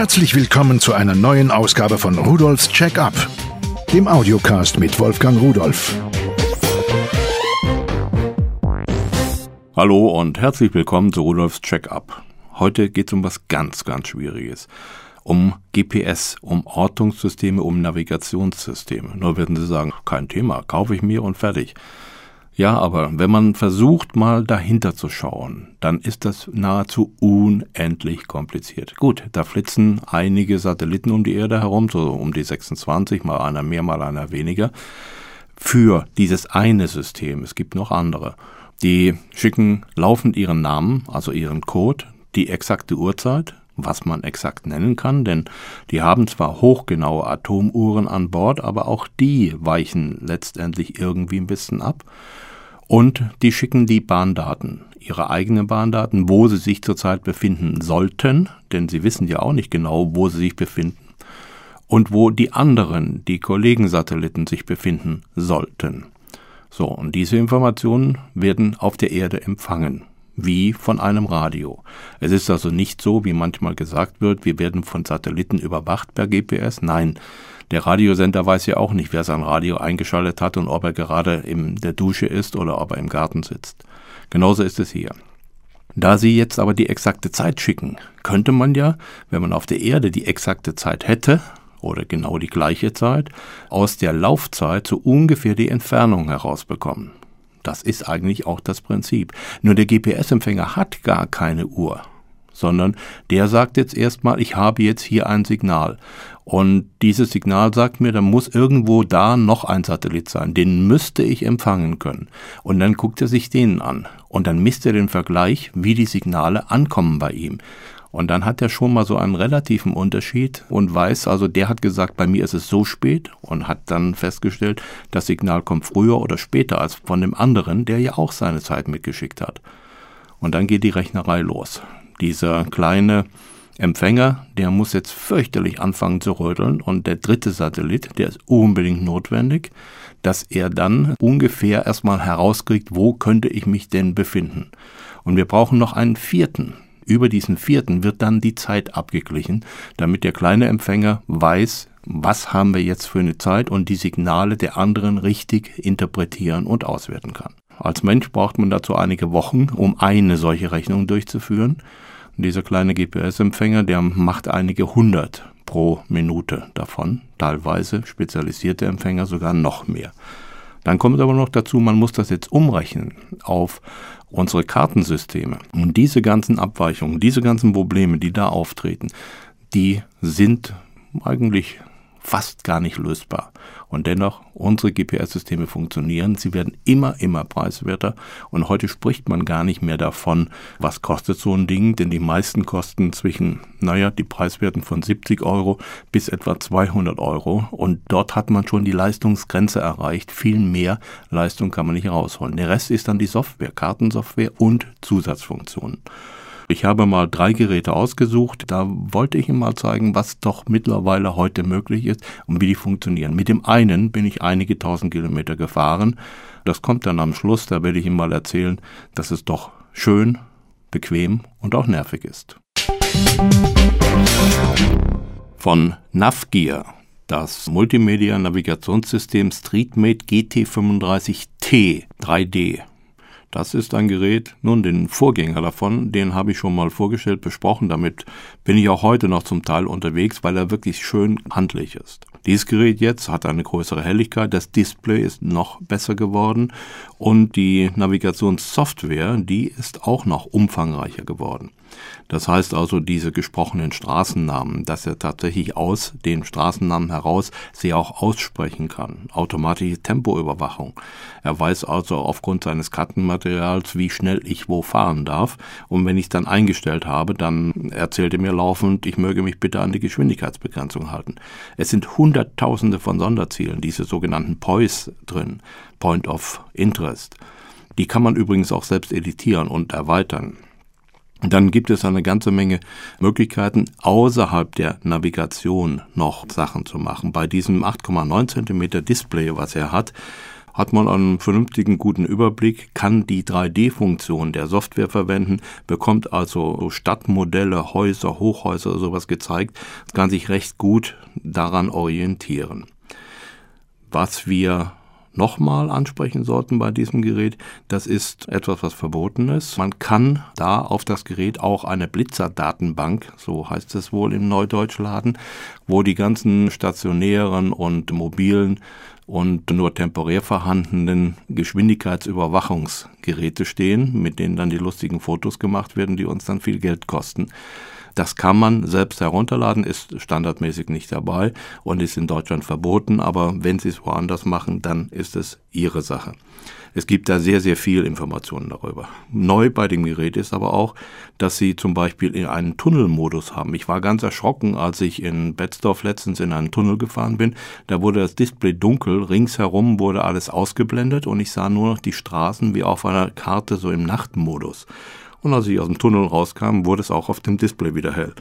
Herzlich willkommen zu einer neuen Ausgabe von Rudolfs Check-up, dem Audiocast mit Wolfgang Rudolf. Hallo und herzlich willkommen zu Rudolfs Check-up. Heute geht es um was ganz, ganz Schwieriges. Um GPS, um Ortungssysteme, um Navigationssysteme. Nur werden Sie sagen, kein Thema, kaufe ich mir und fertig. Ja, aber wenn man versucht, mal dahinter zu schauen, dann ist das nahezu unendlich kompliziert. Gut, da flitzen einige Satelliten um die Erde herum, so um die 26, mal einer mehr, mal einer weniger, für dieses eine System. Es gibt noch andere. Die schicken laufend ihren Namen, also ihren Code, die exakte Uhrzeit, was man exakt nennen kann, denn die haben zwar hochgenaue Atomuhren an Bord, aber auch die weichen letztendlich irgendwie ein bisschen ab. Und die schicken die Bahndaten, ihre eigenen Bahndaten, wo sie sich zurzeit befinden sollten, denn sie wissen ja auch nicht genau, wo sie sich befinden, und wo die anderen, die Kollegensatelliten sich befinden sollten. So, und diese Informationen werden auf der Erde empfangen wie von einem Radio. Es ist also nicht so, wie manchmal gesagt wird, wir werden von Satelliten überwacht per GPS. Nein, der Radiosender weiß ja auch nicht, wer sein Radio eingeschaltet hat und ob er gerade in der Dusche ist oder ob er im Garten sitzt. Genauso ist es hier. Da Sie jetzt aber die exakte Zeit schicken, könnte man ja, wenn man auf der Erde die exakte Zeit hätte, oder genau die gleiche Zeit, aus der Laufzeit so ungefähr die Entfernung herausbekommen. Das ist eigentlich auch das Prinzip. Nur der GPS-Empfänger hat gar keine Uhr, sondern der sagt jetzt erstmal, ich habe jetzt hier ein Signal. Und dieses Signal sagt mir, da muss irgendwo da noch ein Satellit sein. Den müsste ich empfangen können. Und dann guckt er sich den an. Und dann misst er den Vergleich, wie die Signale ankommen bei ihm. Und dann hat er schon mal so einen relativen Unterschied und weiß, also der hat gesagt, bei mir ist es so spät und hat dann festgestellt, das Signal kommt früher oder später als von dem anderen, der ja auch seine Zeit mitgeschickt hat. Und dann geht die Rechnerei los. Dieser kleine Empfänger, der muss jetzt fürchterlich anfangen zu rödeln und der dritte Satellit, der ist unbedingt notwendig, dass er dann ungefähr erstmal herauskriegt, wo könnte ich mich denn befinden. Und wir brauchen noch einen vierten, über diesen vierten wird dann die Zeit abgeglichen, damit der kleine Empfänger weiß, was haben wir jetzt für eine Zeit und die Signale der anderen richtig interpretieren und auswerten kann. Als Mensch braucht man dazu einige Wochen, um eine solche Rechnung durchzuführen. Und dieser kleine GPS-Empfänger, der macht einige hundert pro Minute davon, teilweise spezialisierte Empfänger sogar noch mehr. Dann kommt aber noch dazu, man muss das jetzt umrechnen auf unsere Kartensysteme. Und diese ganzen Abweichungen, diese ganzen Probleme, die da auftreten, die sind eigentlich fast gar nicht lösbar. Und dennoch, unsere GPS-Systeme funktionieren. Sie werden immer, immer preiswerter. Und heute spricht man gar nicht mehr davon, was kostet so ein Ding, denn die meisten kosten zwischen, naja, die Preiswerten von 70 Euro bis etwa 200 Euro. Und dort hat man schon die Leistungsgrenze erreicht. Viel mehr Leistung kann man nicht rausholen. Der Rest ist dann die Software, Kartensoftware und Zusatzfunktionen. Ich habe mal drei Geräte ausgesucht. Da wollte ich Ihnen mal zeigen, was doch mittlerweile heute möglich ist und wie die funktionieren. Mit dem einen bin ich einige tausend Kilometer gefahren. Das kommt dann am Schluss. Da werde ich Ihnen mal erzählen, dass es doch schön, bequem und auch nervig ist. Von Navgear das Multimedia-Navigationssystem StreetMate GT35T 3D das ist ein Gerät, nun den Vorgänger davon, den habe ich schon mal vorgestellt, besprochen. Damit bin ich auch heute noch zum Teil unterwegs, weil er wirklich schön handlich ist. Dieses Gerät jetzt hat eine größere Helligkeit, das Display ist noch besser geworden und die Navigationssoftware, die ist auch noch umfangreicher geworden. Das heißt also, diese gesprochenen Straßennamen, dass er tatsächlich aus den Straßennamen heraus sie auch aussprechen kann. Automatische Tempoüberwachung. Er weiß also aufgrund seines Kartenmaterials, wie schnell ich wo fahren darf. Und wenn ich es dann eingestellt habe, dann erzählt er mir laufend, ich möge mich bitte an die Geschwindigkeitsbegrenzung halten. Es sind Hunderttausende von Sonderzielen, diese sogenannten POIs drin, Point of Interest. Die kann man übrigens auch selbst editieren und erweitern. Dann gibt es eine ganze Menge Möglichkeiten, außerhalb der Navigation noch Sachen zu machen. Bei diesem 8,9 cm Display, was er hat, hat man einen vernünftigen, guten Überblick, kann die 3D-Funktion der Software verwenden, bekommt also Stadtmodelle, Häuser, Hochhäuser, sowas gezeigt, kann sich recht gut daran orientieren. Was wir nochmal ansprechen sollten bei diesem Gerät, das ist etwas, was verboten ist. Man kann da auf das Gerät auch eine Blitzerdatenbank, so heißt es wohl im Neudeutsch laden, wo die ganzen stationären und mobilen und nur temporär vorhandenen Geschwindigkeitsüberwachungsgeräte stehen, mit denen dann die lustigen Fotos gemacht werden, die uns dann viel Geld kosten. Das kann man selbst herunterladen, ist standardmäßig nicht dabei und ist in Deutschland verboten, aber wenn Sie es woanders machen, dann ist es Ihre Sache. Es gibt da sehr, sehr viel Informationen darüber. Neu bei dem Gerät ist aber auch, dass Sie zum Beispiel in einen Tunnelmodus haben. Ich war ganz erschrocken, als ich in Betzdorf letztens in einen Tunnel gefahren bin. Da wurde das Display dunkel, ringsherum wurde alles ausgeblendet und ich sah nur noch die Straßen wie auf einer Karte so im Nachtmodus. Und als ich aus dem Tunnel rauskam, wurde es auch auf dem Display wieder hell.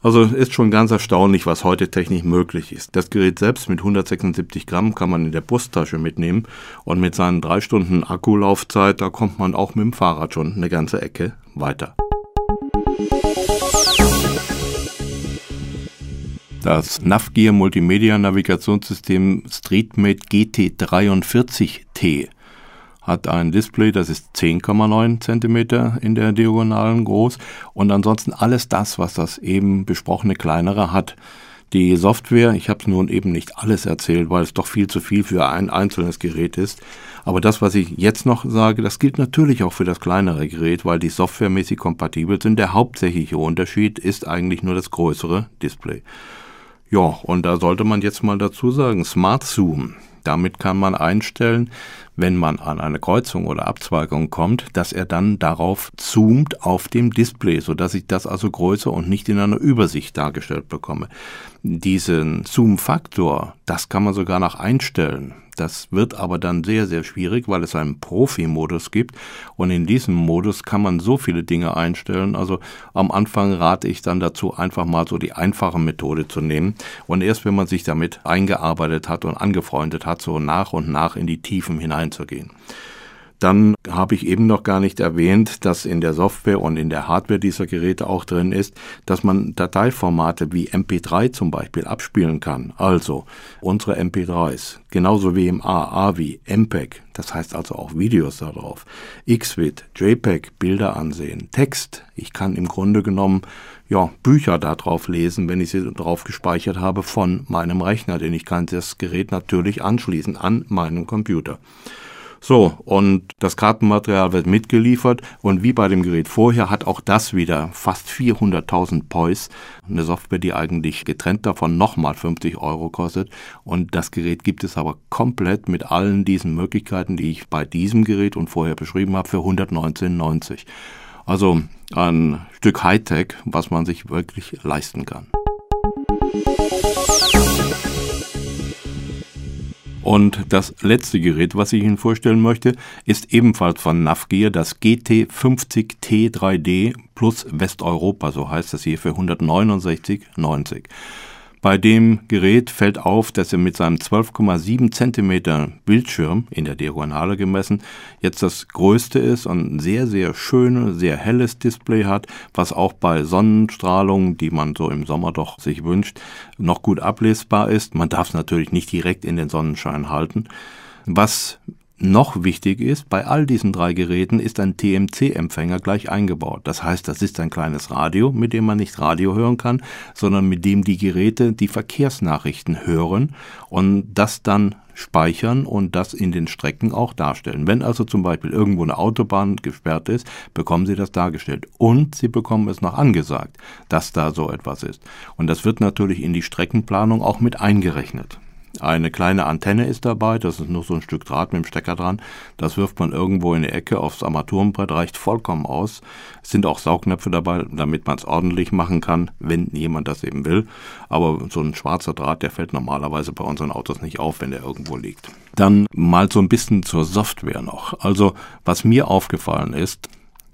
Also ist schon ganz erstaunlich, was heute technisch möglich ist. Das Gerät selbst mit 176 Gramm kann man in der Brusttasche mitnehmen und mit seinen drei Stunden Akkulaufzeit, da kommt man auch mit dem Fahrrad schon eine ganze Ecke weiter. Das Navgear Multimedia Navigationssystem StreetMate GT43T hat ein Display, das ist 10,9 cm in der Diagonalen groß und ansonsten alles das, was das eben besprochene kleinere hat. Die Software, ich habe es nun eben nicht alles erzählt, weil es doch viel zu viel für ein einzelnes Gerät ist. Aber das, was ich jetzt noch sage, das gilt natürlich auch für das kleinere Gerät, weil die softwaremäßig kompatibel sind. Der hauptsächliche Unterschied ist eigentlich nur das größere Display. Ja, und da sollte man jetzt mal dazu sagen, Smart Zoom. Damit kann man einstellen, wenn man an eine Kreuzung oder Abzweigung kommt, dass er dann darauf zoomt auf dem Display, so dass ich das also größer und nicht in einer Übersicht dargestellt bekomme. Diesen Zoom-Faktor, das kann man sogar noch einstellen. Das wird aber dann sehr, sehr schwierig, weil es einen Profi-Modus gibt. Und in diesem Modus kann man so viele Dinge einstellen. Also am Anfang rate ich dann dazu, einfach mal so die einfache Methode zu nehmen. Und erst wenn man sich damit eingearbeitet hat und angefreundet hat, so nach und nach in die Tiefen hineinzugehen. Dann habe ich eben noch gar nicht erwähnt, dass in der Software und in der Hardware dieser Geräte auch drin ist, dass man Dateiformate wie MP3 zum Beispiel abspielen kann. Also unsere MP3s, genauso wie im A, AVI, MPEG, das heißt also auch Videos darauf, XVID, JPEG, Bilder ansehen, Text. Ich kann im Grunde genommen ja, Bücher darauf lesen, wenn ich sie drauf gespeichert habe von meinem Rechner, denn ich kann das Gerät natürlich anschließen an meinen Computer. So, und das Kartenmaterial wird mitgeliefert und wie bei dem Gerät vorher hat auch das wieder fast 400.000 Pois. Eine Software, die eigentlich getrennt davon nochmal 50 Euro kostet. Und das Gerät gibt es aber komplett mit allen diesen Möglichkeiten, die ich bei diesem Gerät und vorher beschrieben habe, für 119,90. Also ein Stück Hightech, was man sich wirklich leisten kann. Und das letzte Gerät, was ich Ihnen vorstellen möchte, ist ebenfalls von Navgear, das GT50T3D plus Westeuropa, so heißt das hier, für 169,90. Bei dem Gerät fällt auf, dass er mit seinem 12,7 cm Bildschirm in der Diagonale gemessen jetzt das größte ist und ein sehr, sehr schönes, sehr helles Display hat, was auch bei Sonnenstrahlung, die man so im Sommer doch sich wünscht, noch gut ablesbar ist. Man darf es natürlich nicht direkt in den Sonnenschein halten. Was noch wichtig ist, bei all diesen drei Geräten ist ein TMC-Empfänger gleich eingebaut. Das heißt, das ist ein kleines Radio, mit dem man nicht Radio hören kann, sondern mit dem die Geräte die Verkehrsnachrichten hören und das dann speichern und das in den Strecken auch darstellen. Wenn also zum Beispiel irgendwo eine Autobahn gesperrt ist, bekommen Sie das dargestellt. Und Sie bekommen es noch angesagt, dass da so etwas ist. Und das wird natürlich in die Streckenplanung auch mit eingerechnet. Eine kleine Antenne ist dabei, das ist nur so ein Stück Draht mit dem Stecker dran. Das wirft man irgendwo in die Ecke aufs Armaturenbrett, reicht vollkommen aus. Es sind auch Saugnäpfe dabei, damit man es ordentlich machen kann, wenn jemand das eben will. Aber so ein schwarzer Draht, der fällt normalerweise bei unseren Autos nicht auf, wenn der irgendwo liegt. Dann mal so ein bisschen zur Software noch. Also, was mir aufgefallen ist,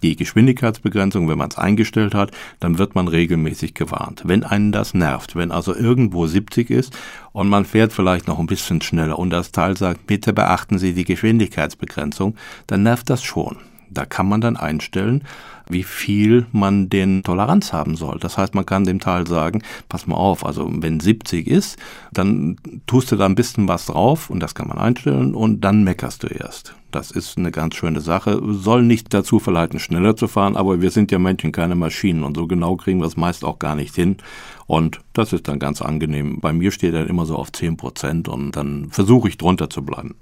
die Geschwindigkeitsbegrenzung, wenn man es eingestellt hat, dann wird man regelmäßig gewarnt. Wenn einen das nervt, wenn also irgendwo 70 ist und man fährt vielleicht noch ein bisschen schneller und das Teil sagt, bitte beachten Sie die Geschwindigkeitsbegrenzung, dann nervt das schon. Da kann man dann einstellen, wie viel man den Toleranz haben soll. Das heißt, man kann dem Teil sagen, pass mal auf, also wenn 70 ist, dann tust du da ein bisschen was drauf und das kann man einstellen und dann meckerst du erst. Das ist eine ganz schöne Sache. Soll nicht dazu verleiten, schneller zu fahren, aber wir sind ja Menschen, keine Maschinen und so genau kriegen wir es meist auch gar nicht hin. Und das ist dann ganz angenehm. Bei mir steht er immer so auf 10 Prozent und dann versuche ich drunter zu bleiben.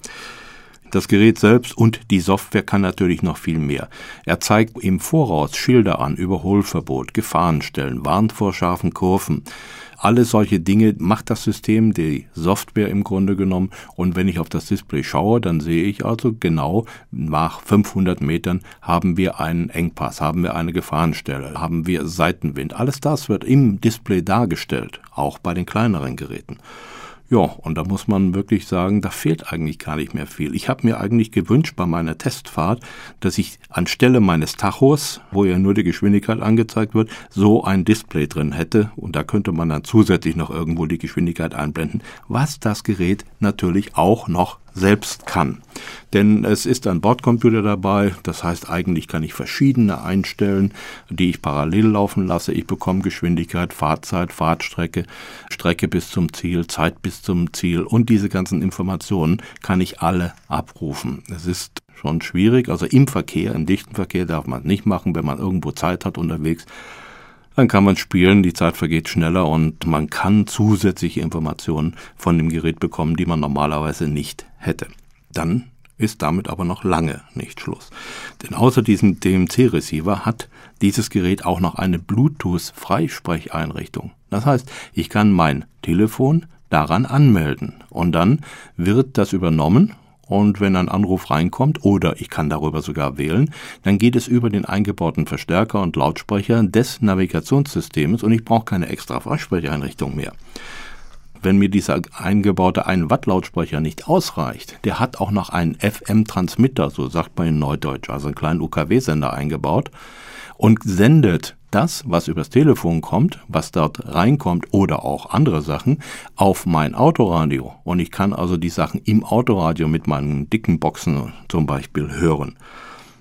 Das Gerät selbst und die Software kann natürlich noch viel mehr. Er zeigt im Voraus Schilder an, Überholverbot, Gefahrenstellen, warnt vor scharfen Kurven. Alle solche Dinge macht das System, die Software im Grunde genommen. Und wenn ich auf das Display schaue, dann sehe ich also genau, nach 500 Metern haben wir einen Engpass, haben wir eine Gefahrenstelle, haben wir Seitenwind. Alles das wird im Display dargestellt, auch bei den kleineren Geräten. Ja, und da muss man wirklich sagen, da fehlt eigentlich gar nicht mehr viel. Ich habe mir eigentlich gewünscht bei meiner Testfahrt, dass ich anstelle meines Tachos, wo ja nur die Geschwindigkeit angezeigt wird, so ein Display drin hätte und da könnte man dann zusätzlich noch irgendwo die Geschwindigkeit einblenden, was das Gerät natürlich auch noch selbst kann. Denn es ist ein Bordcomputer dabei, das heißt eigentlich kann ich verschiedene einstellen, die ich parallel laufen lasse. Ich bekomme Geschwindigkeit, Fahrzeit, Fahrtstrecke, Strecke bis zum Ziel, Zeit bis zum Ziel und diese ganzen Informationen kann ich alle abrufen. Es ist schon schwierig, also im Verkehr, im dichten Verkehr darf man es nicht machen, wenn man irgendwo Zeit hat unterwegs dann kann man spielen, die Zeit vergeht schneller und man kann zusätzliche Informationen von dem Gerät bekommen, die man normalerweise nicht hätte. Dann ist damit aber noch lange nicht Schluss. Denn außer diesem DMC-Receiver hat dieses Gerät auch noch eine Bluetooth-Freisprecheinrichtung. Das heißt, ich kann mein Telefon daran anmelden und dann wird das übernommen und wenn ein Anruf reinkommt oder ich kann darüber sogar wählen, dann geht es über den eingebauten Verstärker und Lautsprecher des Navigationssystems und ich brauche keine extra Freisprecheinrichtung mehr. Wenn mir dieser eingebaute 1 Watt Lautsprecher nicht ausreicht, der hat auch noch einen FM-Transmitter, so sagt man in Neudeutsch, also einen kleinen UKW-Sender eingebaut und sendet das, was übers Telefon kommt, was dort reinkommt oder auch andere Sachen, auf mein Autoradio. Und ich kann also die Sachen im Autoradio mit meinen dicken Boxen zum Beispiel hören.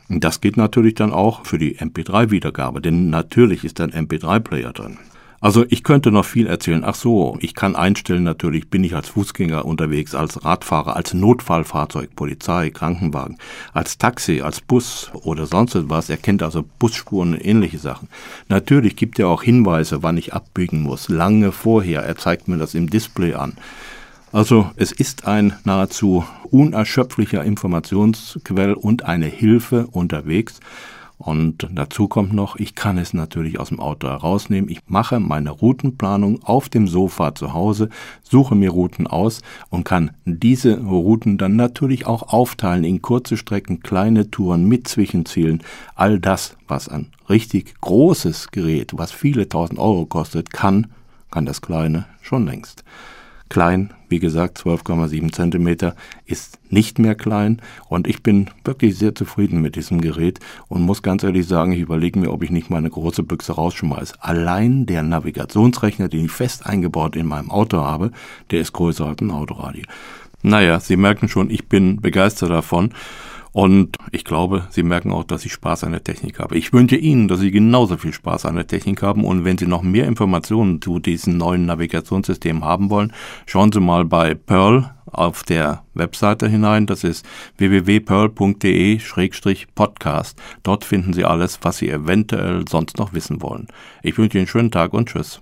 Das geht natürlich dann auch für die MP3-Wiedergabe, denn natürlich ist ein MP3-Player drin. Also ich könnte noch viel erzählen. Ach so, ich kann einstellen natürlich, bin ich als Fußgänger unterwegs, als Radfahrer, als Notfallfahrzeug, Polizei, Krankenwagen, als Taxi, als Bus oder sonst etwas. Er kennt also Busspuren und ähnliche Sachen. Natürlich gibt er auch Hinweise, wann ich abbiegen muss, lange vorher. Er zeigt mir das im Display an. Also es ist ein nahezu unerschöpflicher Informationsquell und eine Hilfe unterwegs. Und dazu kommt noch, ich kann es natürlich aus dem Auto herausnehmen. Ich mache meine Routenplanung auf dem Sofa zu Hause, suche mir Routen aus und kann diese Routen dann natürlich auch aufteilen in kurze Strecken, kleine Touren mit Zwischenzielen. All das, was ein richtig großes Gerät, was viele tausend Euro kostet, kann, kann das kleine schon längst. Klein, wie gesagt, 12,7 Zentimeter ist nicht mehr klein und ich bin wirklich sehr zufrieden mit diesem Gerät und muss ganz ehrlich sagen, ich überlege mir, ob ich nicht meine große Büchse rausschmeiße. Allein der Navigationsrechner, den ich fest eingebaut in meinem Auto habe, der ist größer als ein Autoradio. Naja, Sie merken schon, ich bin begeistert davon und ich glaube, Sie merken auch, dass ich Spaß an der Technik habe. Ich wünsche Ihnen, dass Sie genauso viel Spaß an der Technik haben. Und wenn Sie noch mehr Informationen zu diesen neuen Navigationssystemen haben wollen, schauen Sie mal bei Pearl auf der Webseite hinein. Das ist www.pearl.de-podcast. Dort finden Sie alles, was Sie eventuell sonst noch wissen wollen. Ich wünsche Ihnen einen schönen Tag und Tschüss.